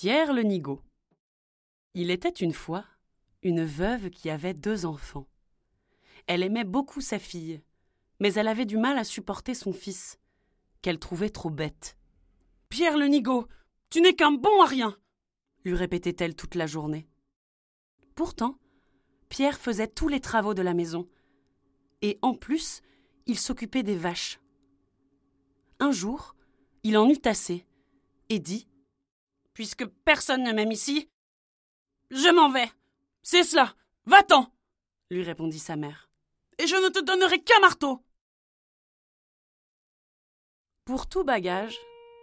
Pierre le Nigaud. Il était une fois une veuve qui avait deux enfants. Elle aimait beaucoup sa fille, mais elle avait du mal à supporter son fils, qu'elle trouvait trop bête. Pierre le Nigaud, tu n'es qu'un bon à rien lui répétait-elle toute la journée. Pourtant, Pierre faisait tous les travaux de la maison, et en plus, il s'occupait des vaches. Un jour, il en eut assez, et dit Puisque personne ne m'aime ici, je m'en vais. C'est cela. Va-t'en lui répondit sa mère. Et je ne te donnerai qu'un marteau. Pour tout bagage,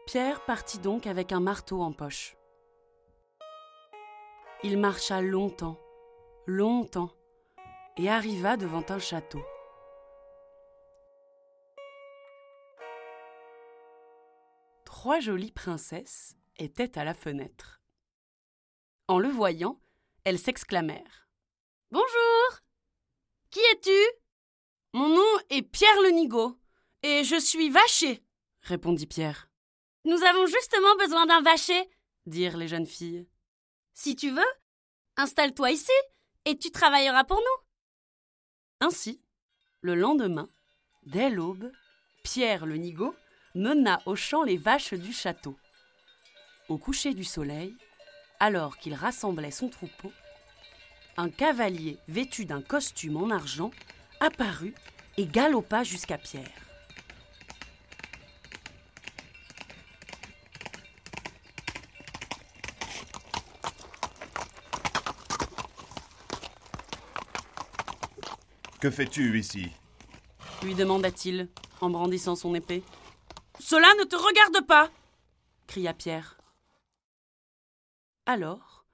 Pierre partit donc avec un marteau en poche. Il marcha longtemps, longtemps, et arriva devant un château. Trois jolies princesses étaient à la fenêtre. En le voyant, elles s'exclamèrent. Bonjour. Qui es-tu? Mon nom est Pierre le Nigaud, et je suis vacher, répondit Pierre. Nous avons justement besoin d'un vacher, dirent les jeunes filles. Si tu veux, installe-toi ici, et tu travailleras pour nous. Ainsi, le lendemain, dès l'aube, Pierre le Nigaud mena au champ les vaches du château. Au coucher du soleil, alors qu'il rassemblait son troupeau, un cavalier vêtu d'un costume en argent apparut et galopa jusqu'à Pierre. Que fais-tu ici? lui demanda-t-il en brandissant son épée. Cela ne te regarde pas cria Pierre. Alors,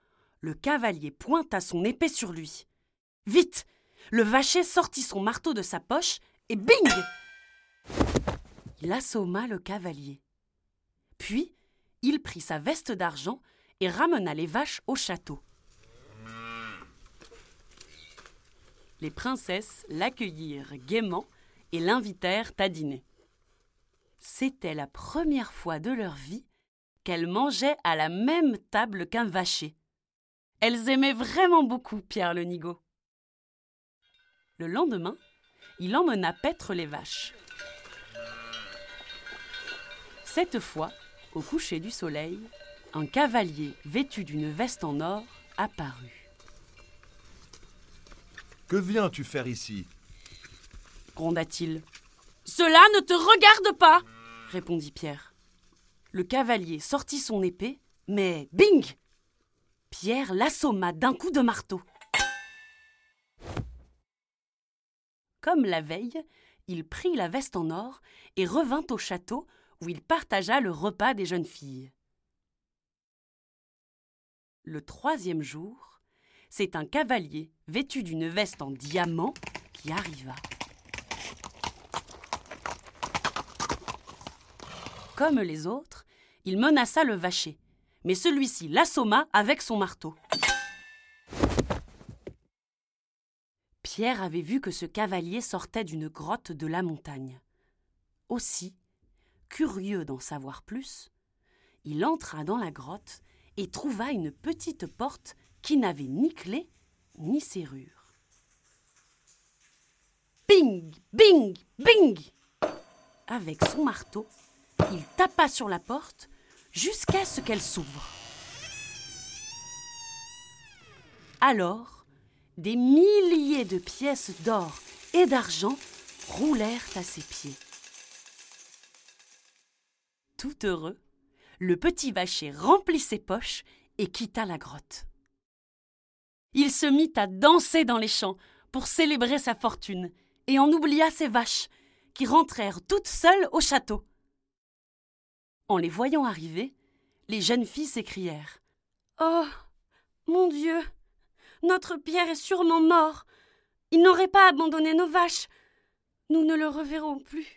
le cavalier pointa son épée sur lui. Vite Le vacher sortit son marteau de sa poche et bing Il assomma le cavalier. Puis, il prit sa veste d'argent et ramena les vaches au château. Les princesses l'accueillirent gaiement et l'invitèrent à dîner. C'était la première fois de leur vie qu'elles mangeaient à la même table qu'un vacher. Elles aimaient vraiment beaucoup Pierre le Nigaud. Le lendemain, il emmena paître les vaches. Cette fois, au coucher du soleil, un cavalier vêtu d'une veste en or apparut. Que viens-tu faire ici? gronda-t-il. Cela ne te regarde pas répondit Pierre. Le cavalier sortit son épée, mais bing Pierre l'assomma d'un coup de marteau. Comme la veille, il prit la veste en or et revint au château où il partagea le repas des jeunes filles. Le troisième jour, c'est un cavalier vêtu d'une veste en diamant qui arriva. Comme les autres, il menaça le vacher, mais celui-ci l'assomma avec son marteau. Pierre avait vu que ce cavalier sortait d'une grotte de la montagne. Aussi, curieux d'en savoir plus, il entra dans la grotte et trouva une petite porte qui n'avait ni clé ni serrure. Bing, bing, bing Avec son marteau, il tapa sur la porte jusqu'à ce qu'elle s'ouvre. Alors, des milliers de pièces d'or et d'argent roulèrent à ses pieds. Tout heureux, le petit vacher remplit ses poches et quitta la grotte. Il se mit à danser dans les champs pour célébrer sa fortune et en oublia ses vaches, qui rentrèrent toutes seules au château. En les voyant arriver, les jeunes filles s'écrièrent. Oh Mon Dieu Notre Pierre est sûrement mort. Il n'aurait pas abandonné nos vaches. Nous ne le reverrons plus.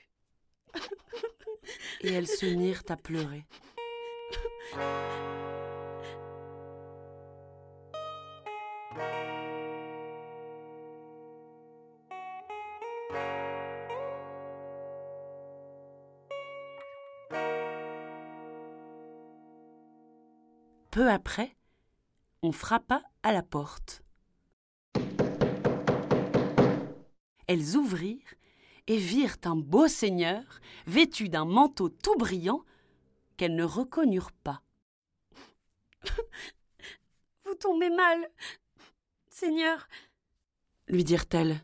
Et elles se mirent à pleurer. Peu après, on frappa à la porte. Elles ouvrirent et virent un beau seigneur vêtu d'un manteau tout brillant qu'elles ne reconnurent pas. Vous tombez mal, Seigneur, lui dirent-elles.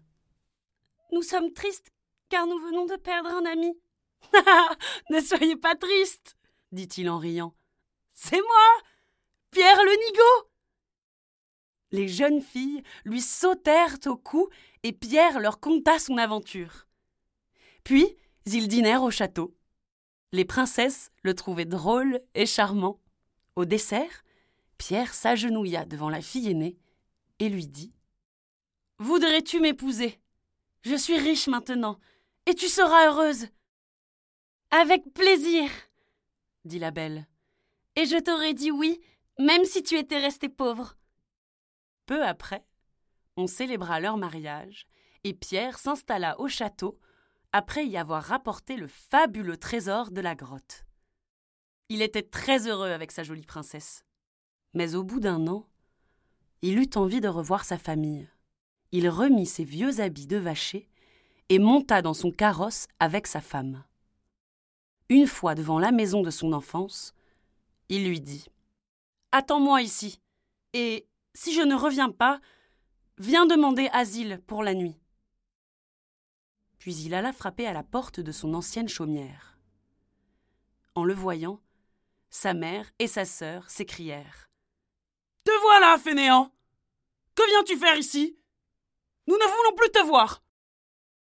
Nous sommes tristes car nous venons de perdre un ami. ne soyez pas triste, dit-il en riant. C'est moi, Pierre le Nigaud Les jeunes filles lui sautèrent au cou et Pierre leur conta son aventure. Puis ils dînèrent au château. Les princesses le trouvaient drôle et charmant. Au dessert, Pierre s'agenouilla devant la fille aînée et lui dit Voudrais-tu m'épouser? Je suis riche maintenant, et tu seras heureuse. Avec plaisir, dit la belle. Et je t'aurais dit oui même si tu étais resté pauvre. Peu après, on célébra leur mariage, et Pierre s'installa au château après y avoir rapporté le fabuleux trésor de la grotte. Il était très heureux avec sa jolie princesse. Mais au bout d'un an, il eut envie de revoir sa famille. Il remit ses vieux habits de vacher et monta dans son carrosse avec sa femme. Une fois devant la maison de son enfance, il lui dit Attends-moi ici. Et si je ne reviens pas, viens demander asile pour la nuit. Puis il alla frapper à la porte de son ancienne chaumière. En le voyant, sa mère et sa sœur s'écrièrent. Te voilà, fainéant. Que viens-tu faire ici? Nous ne voulons plus te voir.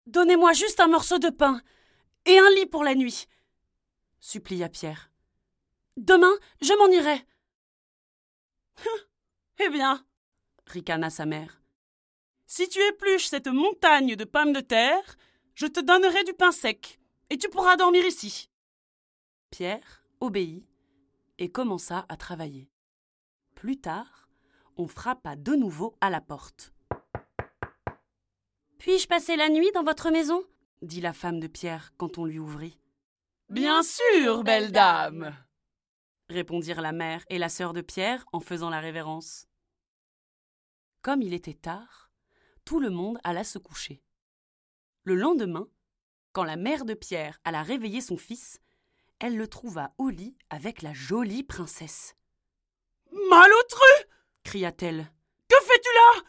Donnez-moi juste un morceau de pain et un lit pour la nuit, supplia Pierre. Demain, je m'en irai. Eh bien, ricana sa mère, si tu épluches cette montagne de pommes de terre, je te donnerai du pain sec, et tu pourras dormir ici. Pierre obéit et commença à travailler. Plus tard, on frappa de nouveau à la porte. Puis-je passer la nuit dans votre maison? dit la femme de Pierre quand on lui ouvrit. Bien sûr, belle dame répondirent la mère et la sœur de Pierre en faisant la révérence. Comme il était tard, tout le monde alla se coucher. Le lendemain, quand la mère de Pierre alla réveiller son fils, elle le trouva au lit avec la jolie princesse. Malotru cria-t-elle. Que fais-tu là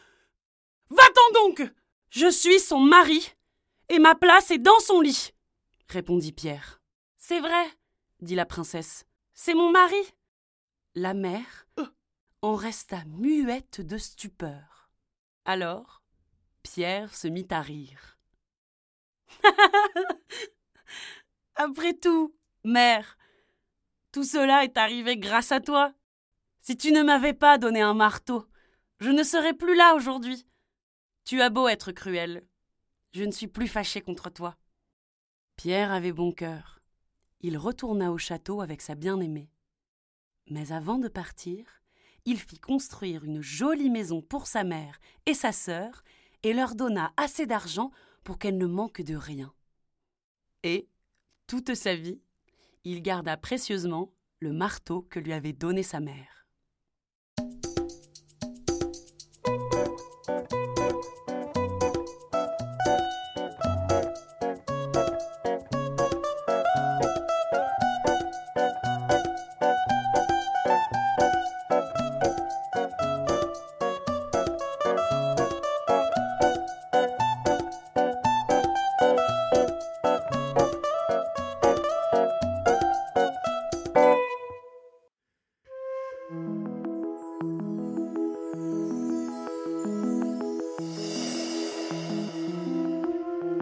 Va-t'en donc Je suis son mari, et ma place est dans son lit, répondit Pierre. C'est vrai, dit la princesse. C'est mon mari. La mère en resta muette de stupeur. Alors, Pierre se mit à rire. Après tout, mère, tout cela est arrivé grâce à toi. Si tu ne m'avais pas donné un marteau, je ne serais plus là aujourd'hui. Tu as beau être cruel, je ne suis plus fâché contre toi. Pierre avait bon cœur il retourna au château avec sa bien-aimée. Mais avant de partir, il fit construire une jolie maison pour sa mère et sa sœur et leur donna assez d'argent pour qu'elles ne manquent de rien. Et, toute sa vie, il garda précieusement le marteau que lui avait donné sa mère.